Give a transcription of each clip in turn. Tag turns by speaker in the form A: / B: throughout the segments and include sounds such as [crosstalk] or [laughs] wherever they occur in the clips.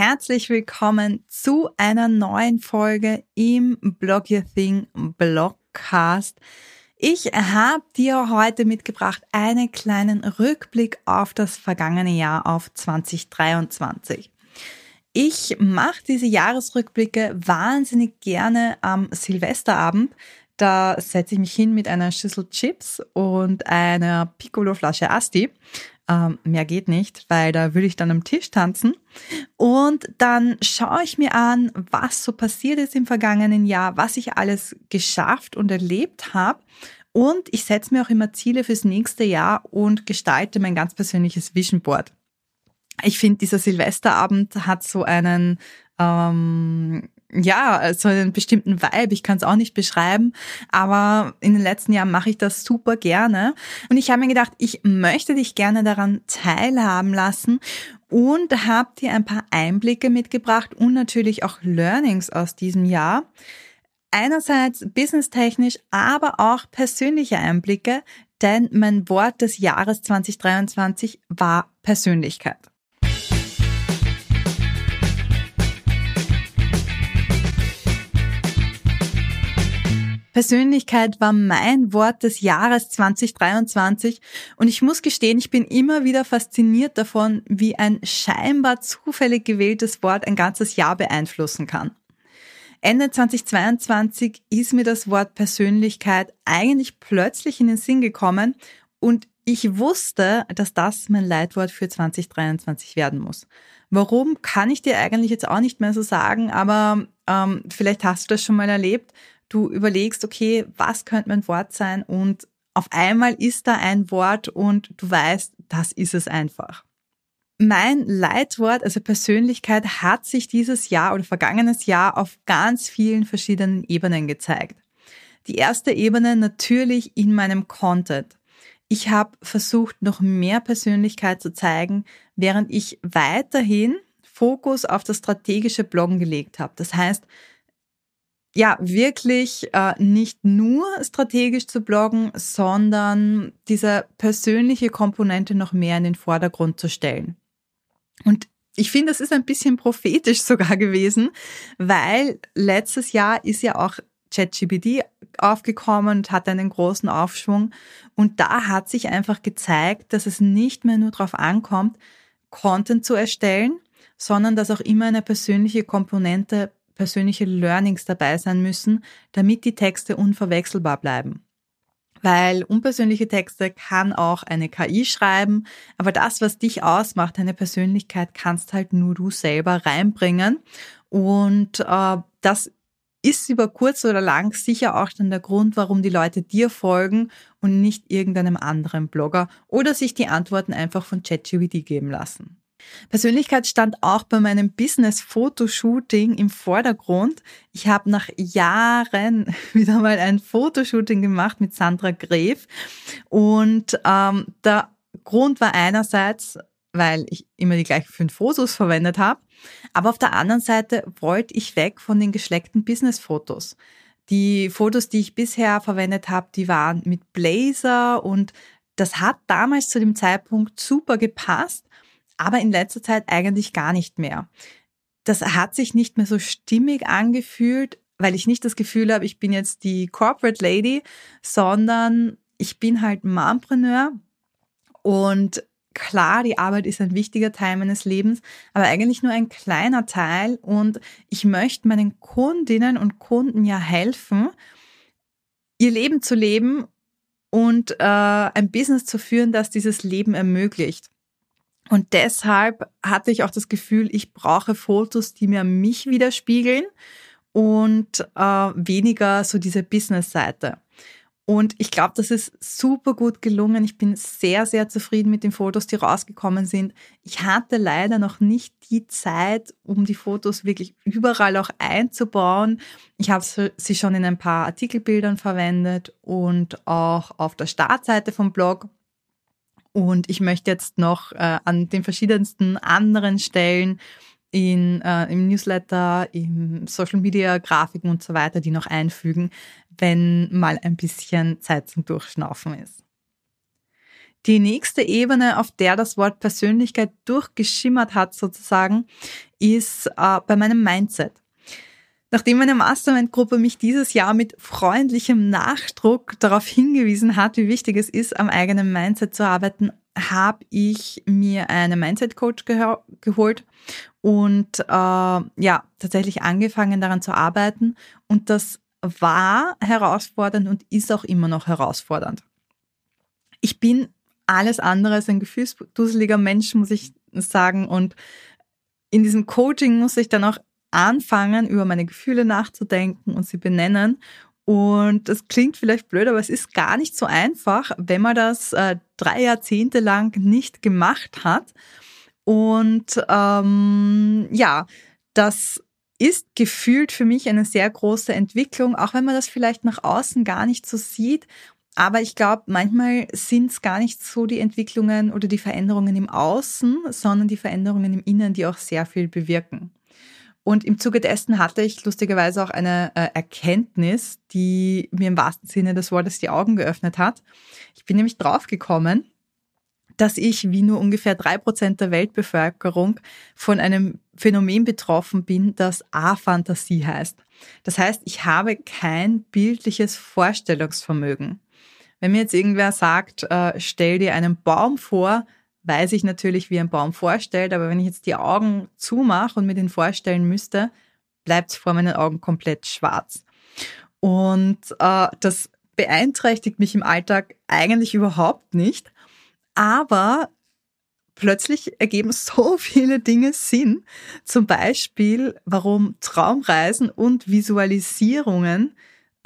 A: herzlich willkommen zu einer neuen Folge im Blog Your Thing Blogcast. Ich habe dir heute mitgebracht einen kleinen Rückblick auf das vergangene Jahr auf 2023. Ich mache diese Jahresrückblicke wahnsinnig gerne am Silvesterabend. Da setze ich mich hin mit einer Schüssel Chips und einer Piccolo-Flasche Asti ähm, mehr geht nicht, weil da würde ich dann am Tisch tanzen. Und dann schaue ich mir an, was so passiert ist im vergangenen Jahr, was ich alles geschafft und erlebt habe. Und ich setze mir auch immer Ziele fürs nächste Jahr und gestalte mein ganz persönliches Vision Board. Ich finde, dieser Silvesterabend hat so einen ähm, ja, so einen bestimmten Vibe. Ich kann es auch nicht beschreiben, aber in den letzten Jahren mache ich das super gerne. Und ich habe mir gedacht, ich möchte dich gerne daran teilhaben lassen und habe dir ein paar Einblicke mitgebracht und natürlich auch Learnings aus diesem Jahr. Einerseits businesstechnisch, aber auch persönliche Einblicke, denn mein Wort des Jahres 2023 war Persönlichkeit. Persönlichkeit war mein Wort des Jahres 2023 und ich muss gestehen, ich bin immer wieder fasziniert davon, wie ein scheinbar zufällig gewähltes Wort ein ganzes Jahr beeinflussen kann. Ende 2022 ist mir das Wort Persönlichkeit eigentlich plötzlich in den Sinn gekommen und ich wusste, dass das mein Leitwort für 2023 werden muss. Warum kann ich dir eigentlich jetzt auch nicht mehr so sagen, aber ähm, vielleicht hast du das schon mal erlebt du überlegst, okay, was könnte mein Wort sein und auf einmal ist da ein Wort und du weißt, das ist es einfach. Mein Leitwort, also Persönlichkeit, hat sich dieses Jahr oder vergangenes Jahr auf ganz vielen verschiedenen Ebenen gezeigt. Die erste Ebene natürlich in meinem Content. Ich habe versucht, noch mehr Persönlichkeit zu zeigen, während ich weiterhin Fokus auf das strategische Bloggen gelegt habe. Das heißt, ja, wirklich äh, nicht nur strategisch zu bloggen, sondern diese persönliche Komponente noch mehr in den Vordergrund zu stellen. Und ich finde, das ist ein bisschen prophetisch [laughs] sogar gewesen, weil letztes Jahr ist ja auch ChatGPT aufgekommen und hat einen großen Aufschwung. Und da hat sich einfach gezeigt, dass es nicht mehr nur darauf ankommt, Content zu erstellen, sondern dass auch immer eine persönliche Komponente persönliche Learnings dabei sein müssen, damit die Texte unverwechselbar bleiben. Weil unpersönliche Texte kann auch eine KI schreiben, aber das, was dich ausmacht, deine Persönlichkeit, kannst halt nur du selber reinbringen. Und äh, das ist über kurz oder lang sicher auch dann der Grund, warum die Leute dir folgen und nicht irgendeinem anderen Blogger oder sich die Antworten einfach von ChatGPT geben lassen. Persönlichkeit stand auch bei meinem Business-Fotoshooting im Vordergrund. Ich habe nach Jahren [laughs] wieder mal ein Fotoshooting gemacht mit Sandra Gref und ähm, der Grund war einerseits, weil ich immer die gleichen fünf Fotos verwendet habe, aber auf der anderen Seite wollte ich weg von den geschleckten Business-Fotos. Die Fotos, die ich bisher verwendet habe, die waren mit Blazer und das hat damals zu dem Zeitpunkt super gepasst aber in letzter Zeit eigentlich gar nicht mehr. Das hat sich nicht mehr so stimmig angefühlt, weil ich nicht das Gefühl habe, ich bin jetzt die Corporate Lady, sondern ich bin halt Mompreneur und klar, die Arbeit ist ein wichtiger Teil meines Lebens, aber eigentlich nur ein kleiner Teil und ich möchte meinen Kundinnen und Kunden ja helfen, ihr Leben zu leben und äh, ein Business zu führen, das dieses Leben ermöglicht. Und deshalb hatte ich auch das Gefühl, ich brauche Fotos, die mir mich widerspiegeln und äh, weniger so diese Business-Seite. Und ich glaube, das ist super gut gelungen. Ich bin sehr, sehr zufrieden mit den Fotos, die rausgekommen sind. Ich hatte leider noch nicht die Zeit, um die Fotos wirklich überall auch einzubauen. Ich habe sie schon in ein paar Artikelbildern verwendet und auch auf der Startseite vom Blog. Und ich möchte jetzt noch äh, an den verschiedensten anderen Stellen in, äh, im Newsletter, im Social Media, Grafiken und so weiter, die noch einfügen, wenn mal ein bisschen Zeit zum Durchschnaufen ist. Die nächste Ebene, auf der das Wort Persönlichkeit durchgeschimmert hat sozusagen, ist äh, bei meinem Mindset. Nachdem meine Mastermind-Gruppe mich dieses Jahr mit freundlichem Nachdruck darauf hingewiesen hat, wie wichtig es ist, am eigenen Mindset zu arbeiten, habe ich mir eine Mindset-Coach geholt und äh, ja, tatsächlich angefangen daran zu arbeiten. Und das war herausfordernd und ist auch immer noch herausfordernd. Ich bin alles andere als ein gefühlsduseliger Mensch, muss ich sagen. Und in diesem Coaching muss ich dann auch anfangen, über meine Gefühle nachzudenken und sie benennen. Und das klingt vielleicht blöd, aber es ist gar nicht so einfach, wenn man das äh, drei Jahrzehnte lang nicht gemacht hat. Und ähm, ja, das ist gefühlt für mich eine sehr große Entwicklung, auch wenn man das vielleicht nach außen gar nicht so sieht. Aber ich glaube, manchmal sind es gar nicht so die Entwicklungen oder die Veränderungen im Außen, sondern die Veränderungen im Innen, die auch sehr viel bewirken. Und im Zuge dessen hatte ich lustigerweise auch eine äh, Erkenntnis, die mir im wahrsten Sinne des Wortes die Augen geöffnet hat. Ich bin nämlich draufgekommen, dass ich, wie nur ungefähr drei Prozent der Weltbevölkerung, von einem Phänomen betroffen bin, das A-Fantasie heißt. Das heißt, ich habe kein bildliches Vorstellungsvermögen. Wenn mir jetzt irgendwer sagt, äh, stell dir einen Baum vor, weiß ich natürlich, wie ein Baum vorstellt, aber wenn ich jetzt die Augen zumache und mir den vorstellen müsste, bleibt es vor meinen Augen komplett schwarz. Und äh, das beeinträchtigt mich im Alltag eigentlich überhaupt nicht. Aber plötzlich ergeben [laughs] so viele Dinge Sinn. Zum Beispiel, warum Traumreisen und Visualisierungen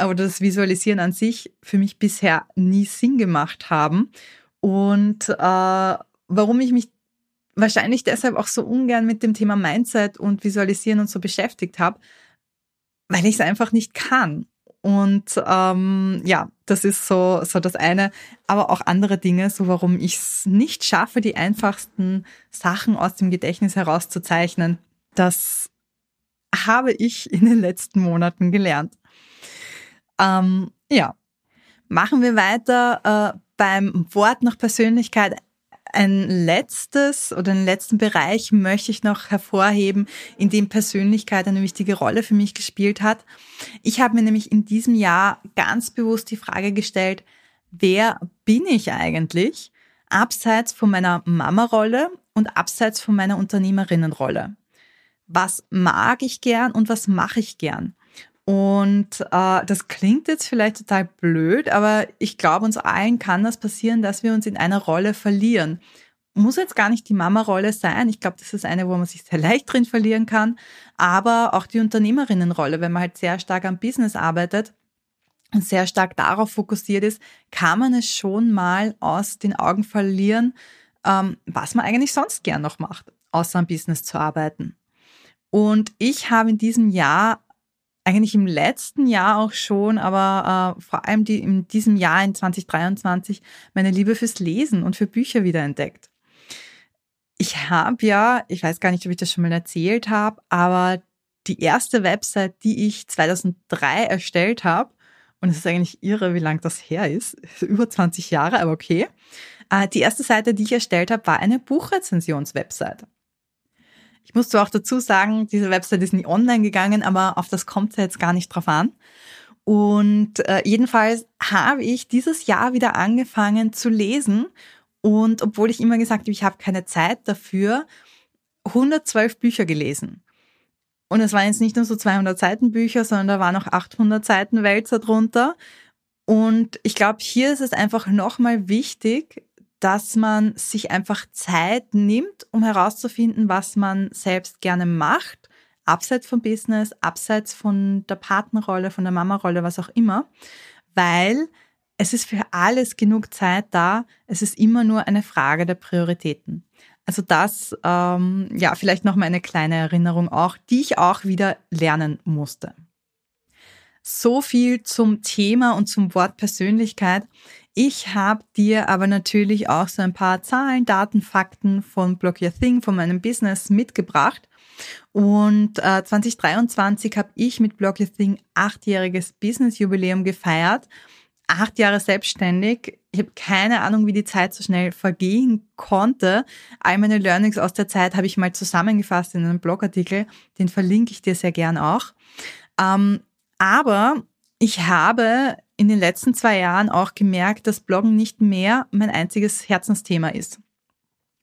A: oder das Visualisieren an sich für mich bisher nie Sinn gemacht haben. Und äh, warum ich mich wahrscheinlich deshalb auch so ungern mit dem Thema Mindset und Visualisieren und so beschäftigt habe, weil ich es einfach nicht kann. Und ähm, ja, das ist so, so das eine, aber auch andere Dinge, so warum ich es nicht schaffe, die einfachsten Sachen aus dem Gedächtnis herauszuzeichnen. Das habe ich in den letzten Monaten gelernt. Ähm, ja, machen wir weiter äh, beim Wort nach Persönlichkeit ein letztes oder einen letzten Bereich möchte ich noch hervorheben, in dem Persönlichkeit eine wichtige Rolle für mich gespielt hat. Ich habe mir nämlich in diesem Jahr ganz bewusst die Frage gestellt, wer bin ich eigentlich? Abseits von meiner Mama-Rolle und abseits von meiner Unternehmerinnenrolle. Was mag ich gern und was mache ich gern? Und äh, das klingt jetzt vielleicht total blöd, aber ich glaube, uns allen kann das passieren, dass wir uns in einer Rolle verlieren. Muss jetzt gar nicht die Mama-Rolle sein. Ich glaube, das ist eine, wo man sich sehr [laughs] leicht drin verlieren kann. Aber auch die Unternehmerinnenrolle, wenn man halt sehr stark am Business arbeitet und sehr stark darauf fokussiert ist, kann man es schon mal aus den Augen verlieren, ähm, was man eigentlich sonst gern noch macht, außer am Business zu arbeiten. Und ich habe in diesem Jahr eigentlich im letzten Jahr auch schon, aber äh, vor allem die, in diesem Jahr in 2023 meine Liebe fürs Lesen und für Bücher wiederentdeckt. Ich habe ja, ich weiß gar nicht, ob ich das schon mal erzählt habe, aber die erste Website, die ich 2003 erstellt habe, und es ist eigentlich irre, wie lang das her ist, [laughs] über 20 Jahre, aber okay. Äh, die erste Seite, die ich erstellt habe, war eine Buchrezensionswebsite. Ich muss zwar auch dazu sagen, diese Website ist nie online gegangen, aber auf das kommt es jetzt gar nicht drauf an. Und äh, jedenfalls habe ich dieses Jahr wieder angefangen zu lesen. Und obwohl ich immer gesagt habe, ich habe keine Zeit dafür, 112 Bücher gelesen. Und es waren jetzt nicht nur so 200 Seiten Bücher, sondern da waren auch 800 Seiten Wälzer drunter. Und ich glaube, hier ist es einfach nochmal wichtig, dass man sich einfach Zeit nimmt, um herauszufinden, was man selbst gerne macht, abseits vom Business, abseits von der Partnerrolle, von der Mama-Rolle, was auch immer, weil es ist für alles genug Zeit da. Es ist immer nur eine Frage der Prioritäten. Also das, ähm, ja, vielleicht noch mal eine kleine Erinnerung auch, die ich auch wieder lernen musste. So viel zum Thema und zum Wort Persönlichkeit. Ich habe dir aber natürlich auch so ein paar Zahlen, Daten, Fakten von Block Your Thing, von meinem Business mitgebracht. Und äh, 2023 habe ich mit Block Your Thing achtjähriges Business-Jubiläum gefeiert. Acht Jahre selbstständig Ich habe keine Ahnung, wie die Zeit so schnell vergehen konnte. All meine Learnings aus der Zeit habe ich mal zusammengefasst in einem Blogartikel. Den verlinke ich dir sehr gern auch. Ähm, aber ich habe in den letzten zwei Jahren auch gemerkt, dass Bloggen nicht mehr mein einziges Herzensthema ist.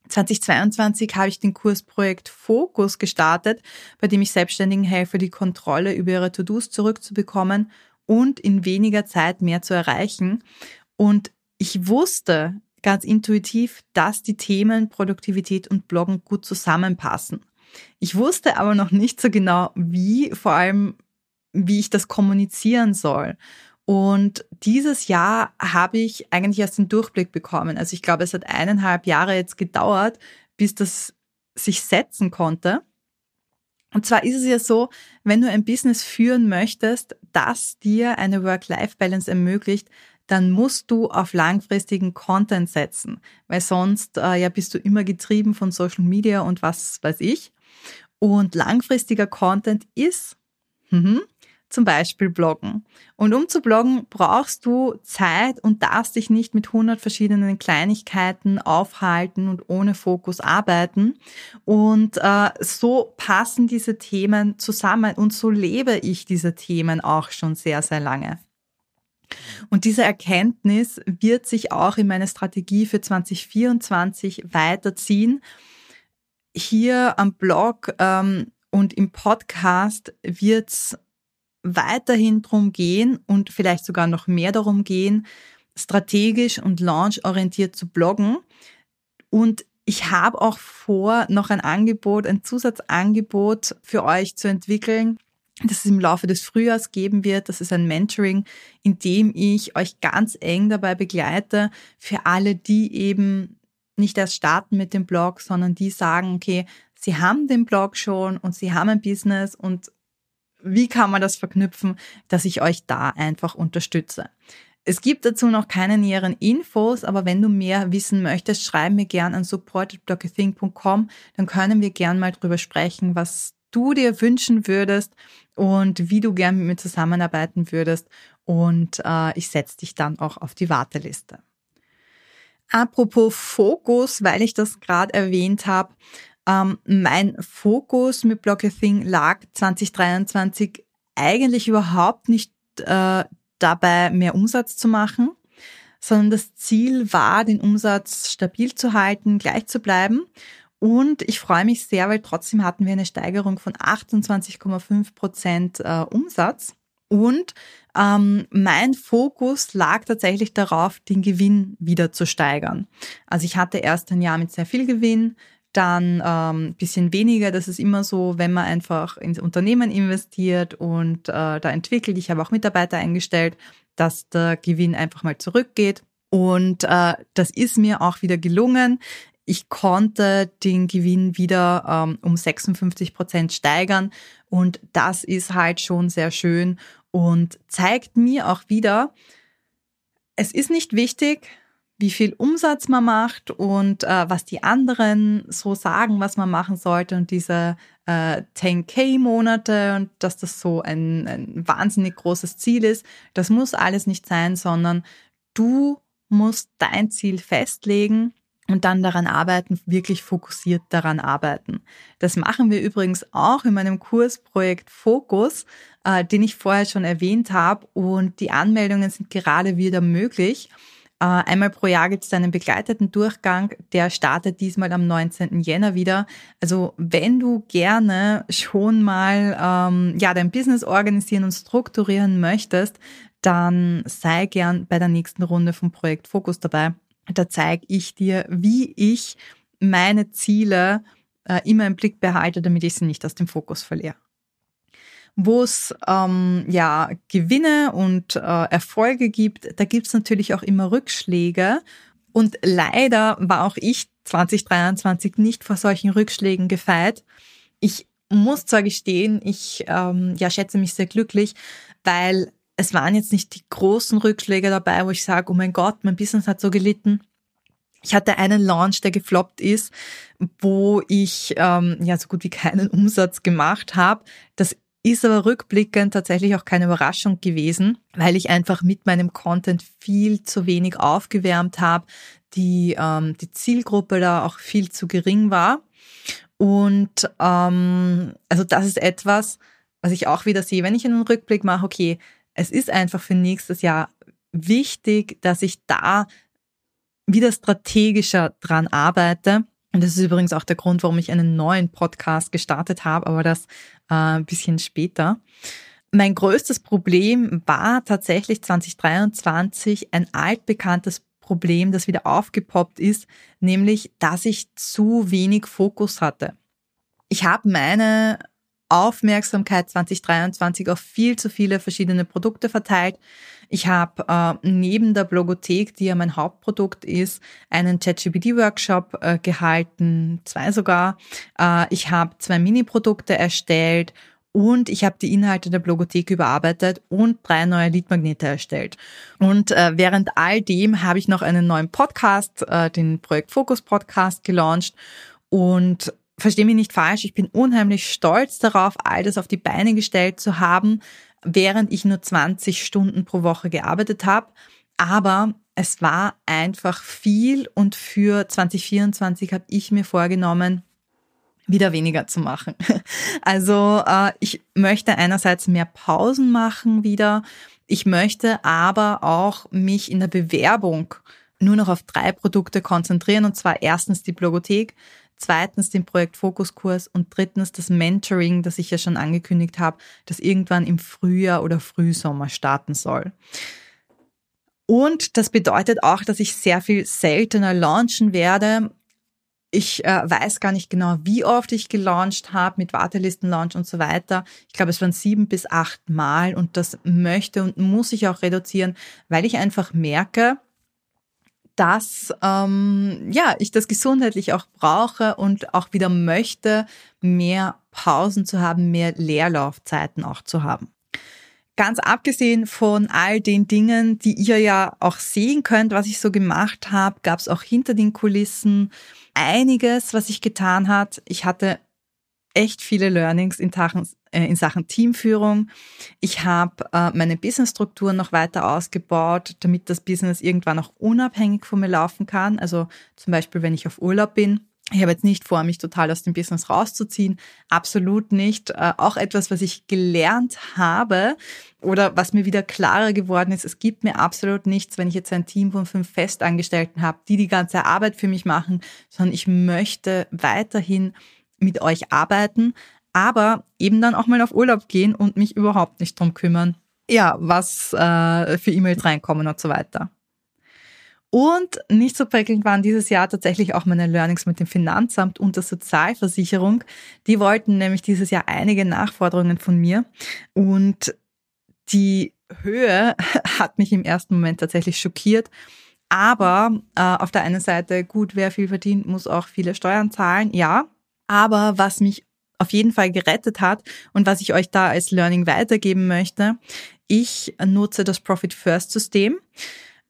A: 2022 habe ich den Kursprojekt Fokus gestartet, bei dem ich Selbstständigen helfe, die Kontrolle über ihre To-Dos zurückzubekommen und in weniger Zeit mehr zu erreichen. Und ich wusste ganz intuitiv, dass die Themen Produktivität und Bloggen gut zusammenpassen. Ich wusste aber noch nicht so genau, wie, vor allem, wie ich das kommunizieren soll. Und dieses Jahr habe ich eigentlich erst den Durchblick bekommen. Also ich glaube, es hat eineinhalb Jahre jetzt gedauert, bis das sich setzen konnte. Und zwar ist es ja so, wenn du ein Business führen möchtest, das dir eine Work-Life-Balance ermöglicht, dann musst du auf langfristigen Content setzen, weil sonst äh, ja bist du immer getrieben von Social Media und was weiß ich. Und langfristiger Content ist mhm, zum Beispiel bloggen. Und um zu bloggen, brauchst du Zeit und darfst dich nicht mit 100 verschiedenen Kleinigkeiten aufhalten und ohne Fokus arbeiten. Und äh, so passen diese Themen zusammen und so lebe ich diese Themen auch schon sehr, sehr lange. Und diese Erkenntnis wird sich auch in meine Strategie für 2024 weiterziehen. Hier am Blog ähm, und im Podcast wird's weiterhin drum gehen und vielleicht sogar noch mehr darum gehen, strategisch und launchorientiert zu bloggen. Und ich habe auch vor, noch ein Angebot, ein Zusatzangebot für euch zu entwickeln, das es im Laufe des Frühjahrs geben wird. Das ist ein Mentoring, in dem ich euch ganz eng dabei begleite, für alle, die eben nicht erst starten mit dem Blog, sondern die sagen, okay, sie haben den Blog schon und sie haben ein Business und wie kann man das verknüpfen, dass ich euch da einfach unterstütze. Es gibt dazu noch keine näheren Infos, aber wenn du mehr wissen möchtest, schreib mir gern an support.blockathink.com, dann können wir gern mal drüber sprechen, was du dir wünschen würdest und wie du gern mit mir zusammenarbeiten würdest und äh, ich setze dich dann auch auf die Warteliste. Apropos Fokus, weil ich das gerade erwähnt habe, ähm, mein Fokus mit Blockathing lag 2023 eigentlich überhaupt nicht äh, dabei, mehr Umsatz zu machen, sondern das Ziel war, den Umsatz stabil zu halten, gleich zu bleiben. Und ich freue mich sehr, weil trotzdem hatten wir eine Steigerung von 28,5 Prozent äh, Umsatz. Und ähm, mein Fokus lag tatsächlich darauf, den Gewinn wieder zu steigern. Also ich hatte erst ein Jahr mit sehr viel Gewinn, dann ähm, bisschen weniger. Das ist immer so, wenn man einfach ins Unternehmen investiert und äh, da entwickelt. Ich habe auch Mitarbeiter eingestellt, dass der Gewinn einfach mal zurückgeht. Und äh, das ist mir auch wieder gelungen. Ich konnte den Gewinn wieder ähm, um 56 Prozent steigern und das ist halt schon sehr schön und zeigt mir auch wieder, es ist nicht wichtig, wie viel Umsatz man macht und äh, was die anderen so sagen, was man machen sollte und diese äh, 10k-Monate und dass das so ein, ein wahnsinnig großes Ziel ist. Das muss alles nicht sein, sondern du musst dein Ziel festlegen und dann daran arbeiten, wirklich fokussiert daran arbeiten. Das machen wir übrigens auch in meinem Kursprojekt Fokus, äh, den ich vorher schon erwähnt habe und die Anmeldungen sind gerade wieder möglich. Äh, einmal pro Jahr gibt es einen begleiteten Durchgang, der startet diesmal am 19. Jänner wieder. Also wenn du gerne schon mal ähm, ja dein Business organisieren und strukturieren möchtest, dann sei gern bei der nächsten Runde vom Projekt Fokus dabei. Da zeige ich dir, wie ich meine Ziele äh, immer im Blick behalte, damit ich sie nicht aus dem Fokus verliere wo es ähm, ja Gewinne und äh, Erfolge gibt, da gibt es natürlich auch immer Rückschläge. Und leider war auch ich 2023 nicht vor solchen Rückschlägen gefeit. Ich muss zwar gestehen, ich ähm, ja, schätze mich sehr glücklich, weil es waren jetzt nicht die großen Rückschläge dabei, wo ich sage, oh mein Gott, mein Business hat so gelitten. Ich hatte einen Launch, der gefloppt ist, wo ich ähm, ja so gut wie keinen Umsatz gemacht habe. Das Ist aber rückblickend tatsächlich auch keine Überraschung gewesen, weil ich einfach mit meinem Content viel zu wenig aufgewärmt habe, die, ähm, die Zielgruppe da auch viel zu gering war. Und ähm, also das ist etwas, was ich auch wieder sehe, wenn ich einen Rückblick mache, okay, es ist einfach für nächstes Jahr wichtig, dass ich da wieder strategischer dran arbeite und das ist übrigens auch der Grund, warum ich einen neuen Podcast gestartet habe, aber das äh, ein bisschen später. Mein größtes Problem war tatsächlich 2023 ein altbekanntes Problem, das wieder aufgepoppt ist, nämlich, dass ich zu wenig Fokus hatte. Ich habe meine Aufmerksamkeit 2023 auf viel zu viele verschiedene Produkte verteilt. Ich habe äh, neben der Blogothek, die ja mein Hauptprodukt ist, einen ChatGPT-Workshop äh, gehalten, zwei sogar. Äh, ich habe zwei Mini-Produkte erstellt und ich habe die Inhalte der Blogothek überarbeitet und drei neue Leadmagnete erstellt. Und äh, während all dem habe ich noch einen neuen Podcast, äh, den Projekt Focus Podcast gelauncht und verstehe mich nicht falsch, ich bin unheimlich stolz darauf, all das auf die Beine gestellt zu haben, während ich nur 20 Stunden pro Woche gearbeitet habe. Aber es war einfach viel und für 2024 habe ich mir vorgenommen, wieder weniger zu machen. [laughs] Also äh, ich möchte einerseits mehr Pausen machen wieder. Ich möchte aber auch mich in der Bewerbung nur noch auf drei Produkte konzentrieren und zwar erstens die Blogothek, zweitens den Projekt Fokuskurs und drittens das Mentoring, das ich ja schon angekündigt habe, das irgendwann im Frühjahr oder Frühsommer starten soll. Und das bedeutet auch, dass ich sehr viel seltener launchen werde. Ich äh, weiß gar nicht genau, wie oft ich gelauncht habe mit Wartelistenlaunch und so weiter. Ich glaube, es waren sieben bis acht Mal und das möchte und muss ich auch reduzieren, weil ich einfach merke, dass ähm, ja ich das gesundheitlich auch brauche und auch wieder möchte, mehr Pausen zu haben, mehr Leerlaufzeiten auch zu haben. Ganz abgesehen von all den Dingen, die ihr ja auch sehen könnt, was ich so gemacht habe, gab es auch hinter den Kulissen einiges, was ich getan hat. Ich hatte echt viele Learnings in Sachen, äh, in Sachen Teamführung. Ich habe äh, meine Businessstruktur noch weiter ausgebaut, damit das Business irgendwann auch unabhängig von mir laufen kann. Also zum Beispiel, wenn ich auf Urlaub bin. Ich habe jetzt nicht vor, mich total aus dem Business rauszuziehen. Absolut nicht. Äh, auch etwas, was ich gelernt habe oder was mir wieder klarer geworden ist. Es gibt mir absolut nichts, wenn ich jetzt ein Team von fünf Festangestellten habe, die die ganze Arbeit für mich machen, sondern ich möchte weiterhin mit euch arbeiten, aber eben dann auch mal auf Urlaub gehen und mich überhaupt nicht drum kümmern, ja, was äh, für E-Mails reinkommen und so weiter. Und nicht so prickelnd waren dieses Jahr tatsächlich auch meine Learnings mit dem Finanzamt und der Sozialversicherung. Die wollten nämlich dieses Jahr einige Nachforderungen von mir und die Höhe [laughs] hat mich im ersten Moment tatsächlich schockiert. Aber äh, auf der einen Seite, gut, wer viel verdient, muss auch viele Steuern zahlen. Ja, aber was mich auf jeden Fall gerettet hat und was ich euch da als Learning weitergeben möchte, ich nutze das Profit First System.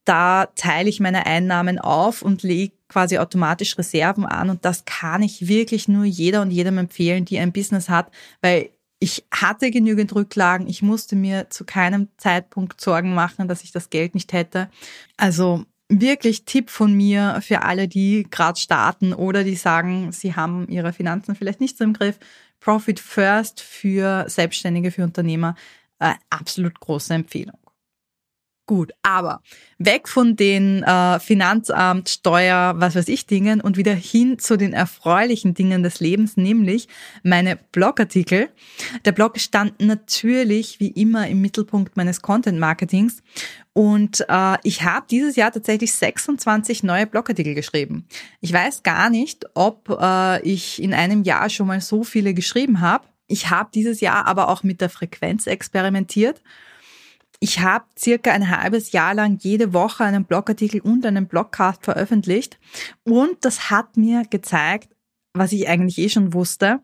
A: Da teile ich meine Einnahmen auf und lege quasi automatisch Reserven an und das kann ich wirklich nur jeder und jedem empfehlen, die ein Business hat, weil ich hatte genügend Rücklagen, ich musste mir zu keinem Zeitpunkt Sorgen machen, dass ich das Geld nicht hätte. Also wirklich Tipp von mir für alle, die gerade starten oder die sagen, sie haben ihre Finanzen vielleicht nicht so im Griff. Profit First für Selbstständige, für Unternehmer, äh, absolut große Empfehlung. Gut, aber weg von den äh, Finanzamt, Steuer, was weiß ich Dingen und wieder hin zu den erfreulichen Dingen des Lebens, nämlich meine Blogartikel. Der Blog stand natürlich wie immer im Mittelpunkt meines Content Marketings und äh, ich habe dieses Jahr tatsächlich 26 neue Blogartikel geschrieben. Ich weiß gar nicht, ob äh, ich in einem Jahr schon mal so viele geschrieben habe. Ich habe dieses Jahr aber auch mit der Frequenz experimentiert. Ich habe circa ein halbes Jahr lang jede Woche einen Blogartikel und einen Blogcast veröffentlicht. Und das hat mir gezeigt, was ich eigentlich eh schon wusste,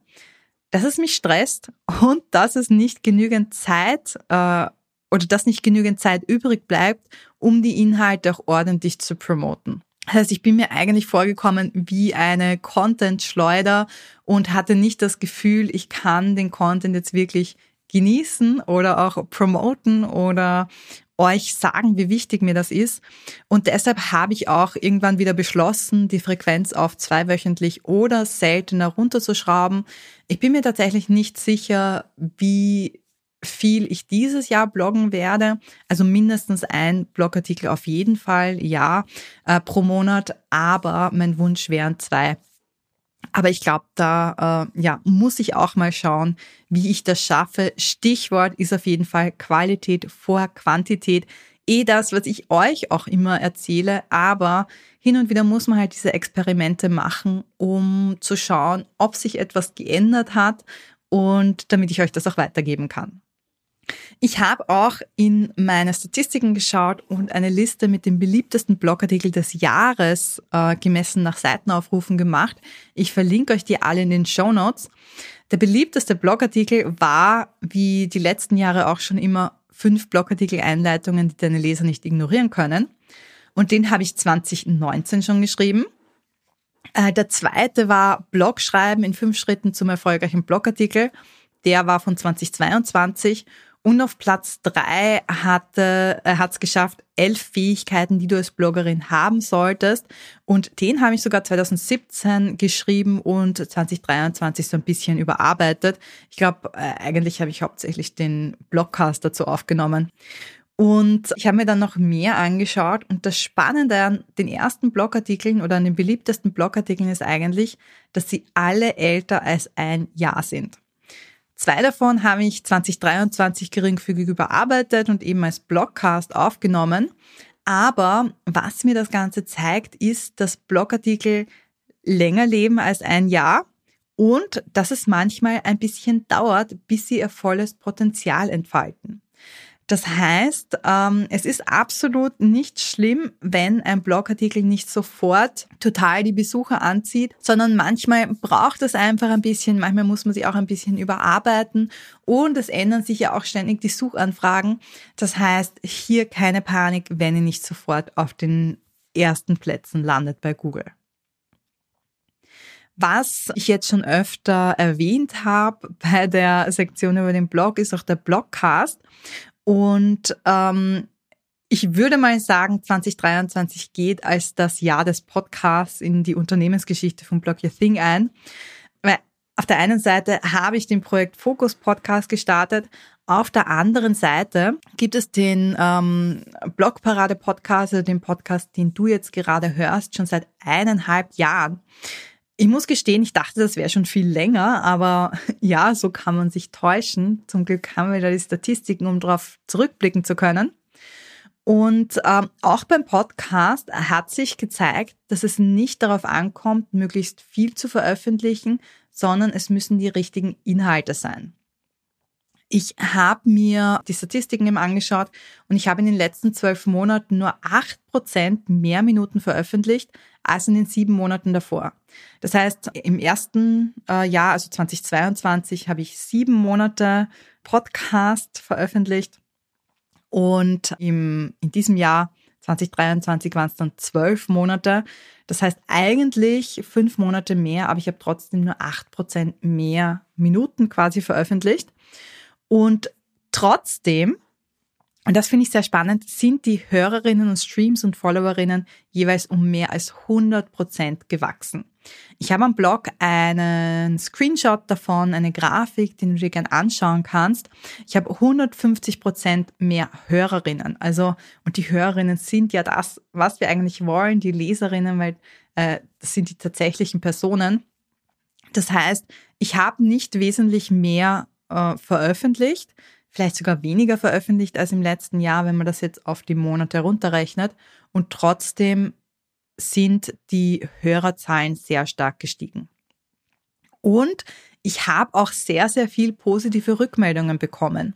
A: dass es mich stresst und dass es nicht genügend Zeit äh, oder dass nicht genügend Zeit übrig bleibt, um die Inhalte auch ordentlich zu promoten. Das heißt, ich bin mir eigentlich vorgekommen wie eine Content-Schleuder und hatte nicht das Gefühl, ich kann den Content jetzt wirklich genießen oder auch promoten oder euch sagen, wie wichtig mir das ist. Und deshalb habe ich auch irgendwann wieder beschlossen, die Frequenz auf zweiwöchentlich oder seltener runterzuschrauben. Ich bin mir tatsächlich nicht sicher, wie viel ich dieses Jahr bloggen werde. Also mindestens ein Blogartikel auf jeden Fall, ja, äh, pro Monat. Aber mein Wunsch wären zwei. Aber ich glaube, da äh, ja, muss ich auch mal schauen, wie ich das schaffe. Stichwort ist auf jeden Fall Qualität vor Quantität. Eh das, was ich euch auch immer erzähle, aber hin und wieder muss man halt diese Experimente machen, um zu schauen, ob sich etwas geändert hat und damit ich euch das auch weitergeben kann. Ich habe auch in meine Statistiken geschaut und eine Liste mit den beliebtesten Blogartikel des Jahres äh, gemessen nach Seitenaufrufen gemacht. Ich verlinke euch die alle in den Show Notes. Der beliebteste Blogartikel war, wie die letzten Jahre auch schon immer, fünf Blogartikel-Einleitungen, die deine Leser nicht ignorieren können. Und den habe ich 2019 schon geschrieben. Äh, der zweite war Blogschreiben in fünf Schritten zum erfolgreichen Blogartikel. Der war von 2022 und auf Platz drei hat es geschafft, elf Fähigkeiten, die du als Bloggerin haben solltest. Und den habe ich sogar 2017 geschrieben und 2023 so ein bisschen überarbeitet. Ich glaube, äh, eigentlich habe ich hauptsächlich den Blogcast dazu aufgenommen. Und ich habe mir dann noch mehr angeschaut und das Spannende an den ersten Blogartikeln oder an den beliebtesten Blogartikeln ist eigentlich, dass sie alle älter als ein Jahr sind. Zwei davon habe ich 2023 geringfügig überarbeitet und eben als Blogcast aufgenommen. Aber was mir das Ganze zeigt, ist, dass Blogartikel länger leben als ein Jahr und dass es manchmal ein bisschen dauert, bis sie ihr volles Potenzial entfalten. Das heißt, ähm, es ist absolut nicht schlimm, wenn ein Blogartikel nicht sofort total die Besucher anzieht, sondern manchmal braucht es einfach ein bisschen, manchmal muss man sich auch ein bisschen überarbeiten und es ändern sich ja auch ständig die Suchanfragen. Das heißt, hier keine Panik, wenn ihr nicht sofort auf den ersten Plätzen landet bei Google. Was ich jetzt schon öfter erwähnt habe bei der Sektion über den Blog, ist auch der Blogcast. Und ähm, ich würde mal sagen, 2023 geht als das Jahr des Podcasts in die Unternehmensgeschichte von Blog Your Thing ein. Weil auf der einen Seite habe ich den Projekt Focus Podcast gestartet. Auf der anderen Seite gibt es den ähm, Blogparade Podcast, also den Podcast, den du jetzt gerade hörst, schon seit eineinhalb Jahren. Ich muss gestehen, ich dachte, das wäre schon viel länger, aber [laughs] ja, so kann man sich täuschen. Zum Glück haben wir da die Statistiken, um darauf zurückblicken zu können. Und ähm, auch beim Podcast hat sich gezeigt, dass es nicht darauf ankommt, möglichst viel zu veröffentlichen, sondern es müssen die richtigen Inhalte sein. Ich habe mir die Statistiken eben angeschaut und ich habe in den letzten zwölf Monaten nur acht Prozent mehr Minuten veröffentlicht als in den sieben Monaten davor. Das heißt, im ersten äh, Jahr, also 2022, habe ich sieben Monate Podcast veröffentlicht und im, in diesem Jahr 2023 waren es dann zwölf Monate. Das heißt eigentlich fünf Monate mehr, aber ich habe trotzdem nur acht Prozent mehr Minuten quasi veröffentlicht. Und trotzdem, und das finde ich sehr spannend, sind die Hörerinnen und Streams und Followerinnen jeweils um mehr als 100 Prozent gewachsen. Ich habe am Blog einen Screenshot davon, eine Grafik, den du dir gerne anschauen kannst. Ich habe 150 Prozent mehr Hörerinnen. Also, und die Hörerinnen sind ja das, was wir eigentlich wollen, die Leserinnen, weil äh, das sind die tatsächlichen Personen. Das heißt, ich habe nicht wesentlich mehr äh, veröffentlicht, vielleicht sogar weniger veröffentlicht als im letzten Jahr, wenn man das jetzt auf die Monate runterrechnet. Und trotzdem sind die Hörerzahlen sehr stark gestiegen. Und ich habe auch sehr, sehr viel positive Rückmeldungen bekommen.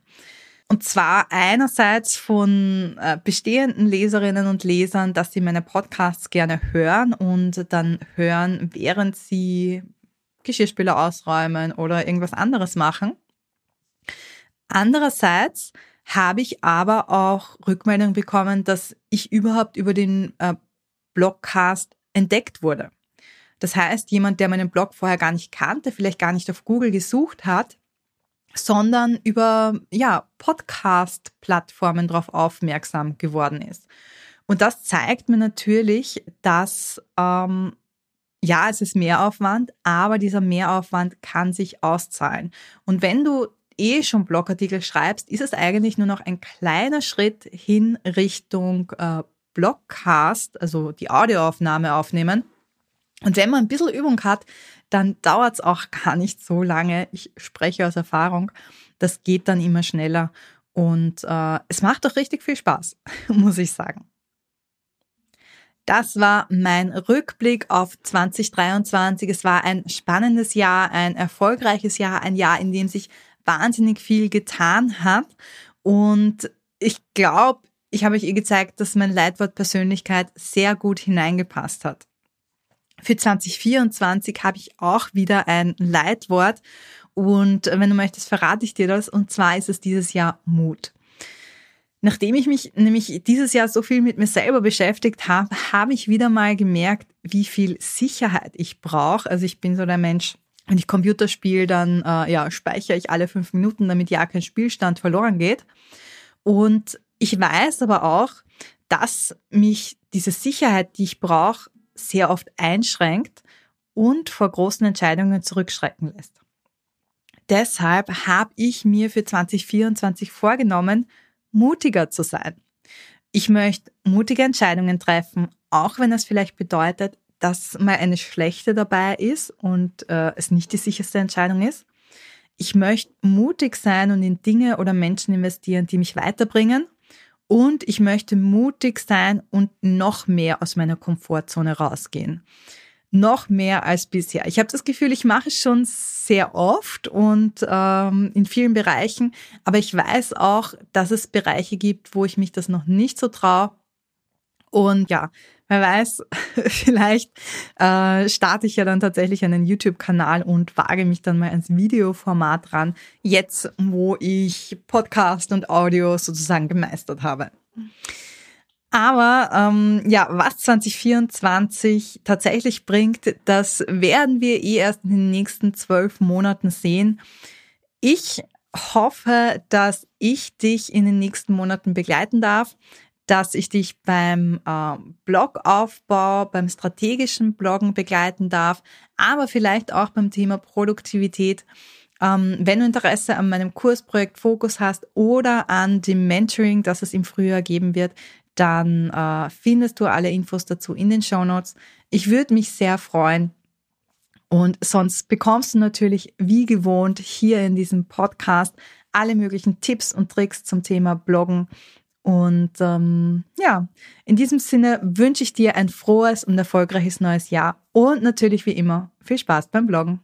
A: Und zwar einerseits von äh, bestehenden Leserinnen und Lesern, dass sie meine Podcasts gerne hören und dann hören, während sie Geschirrspüler ausräumen oder irgendwas anderes machen. Andererseits habe ich aber auch Rückmeldungen bekommen, dass ich überhaupt über den äh, Blogcast entdeckt wurde. Das heißt, jemand, der meinen Blog vorher gar nicht kannte, vielleicht gar nicht auf Google gesucht hat, sondern über ja, Podcast-Plattformen darauf aufmerksam geworden ist. Und das zeigt mir natürlich, dass ähm, ja, es ist Mehraufwand, aber dieser Mehraufwand kann sich auszahlen. Und wenn du eh schon Blogartikel schreibst, ist es eigentlich nur noch ein kleiner Schritt hin Richtung äh, Blogcast, also die Audioaufnahme aufnehmen. Und wenn man ein bisschen Übung hat, dann dauert es auch [laughs] gar nicht so lange. Ich spreche aus Erfahrung. Das geht dann immer schneller. Und äh, es macht doch richtig viel Spaß, [laughs] muss ich sagen. Das war mein Rückblick auf 2023. Es war ein spannendes Jahr, ein erfolgreiches Jahr, ein Jahr, in dem sich wahnsinnig viel getan hat. Und ich glaube, ich habe euch eh gezeigt, dass mein Leitwort Persönlichkeit sehr gut hineingepasst hat. Für 2024 habe ich auch wieder ein Leitwort und wenn du möchtest, verrate ich dir das. Und zwar ist es dieses Jahr Mut. Nachdem ich mich nämlich dieses Jahr so viel mit mir selber beschäftigt habe, habe ich wieder mal gemerkt, wie viel Sicherheit ich brauche. Also ich bin so der Mensch, wenn ich Computer spiele, dann äh, ja, speichere ich alle fünf Minuten, damit ja kein Spielstand verloren geht. Und ich weiß aber auch, dass mich diese Sicherheit, die ich brauche, sehr oft einschränkt und vor großen Entscheidungen zurückschrecken lässt. Deshalb habe ich mir für 2024 vorgenommen, mutiger zu sein. Ich möchte mutige Entscheidungen treffen, auch wenn das vielleicht bedeutet, dass mal eine schlechte dabei ist und äh, es nicht die sicherste Entscheidung ist. Ich möchte mutig sein und in Dinge oder Menschen investieren, die mich weiterbringen. Und ich möchte mutig sein und noch mehr aus meiner Komfortzone rausgehen noch mehr als bisher. Ich habe das Gefühl, ich mache es schon sehr oft und ähm, in vielen Bereichen, aber ich weiß auch, dass es Bereiche gibt, wo ich mich das noch nicht so traue. Und ja, wer weiß, [laughs] vielleicht äh, starte ich ja dann tatsächlich einen YouTube-Kanal und wage mich dann mal ans Videoformat ran, jetzt wo ich Podcast und Audio sozusagen gemeistert habe. Aber ähm, ja, was 2024 tatsächlich bringt, das werden wir eh erst in den nächsten zwölf Monaten sehen. Ich hoffe, dass ich dich in den nächsten Monaten begleiten darf, dass ich dich beim äh, Blogaufbau, beim strategischen Bloggen begleiten darf, aber vielleicht auch beim Thema Produktivität. Ähm, wenn du Interesse an meinem Kursprojekt Fokus hast oder an dem Mentoring, das es im Frühjahr geben wird, dann äh, findest du alle Infos dazu in den Show Notes. Ich würde mich sehr freuen. Und sonst bekommst du natürlich wie gewohnt hier in diesem Podcast alle möglichen Tipps und Tricks zum Thema Bloggen. Und ähm, ja, in diesem Sinne wünsche ich dir ein frohes und erfolgreiches neues Jahr und natürlich wie immer viel Spaß beim Bloggen.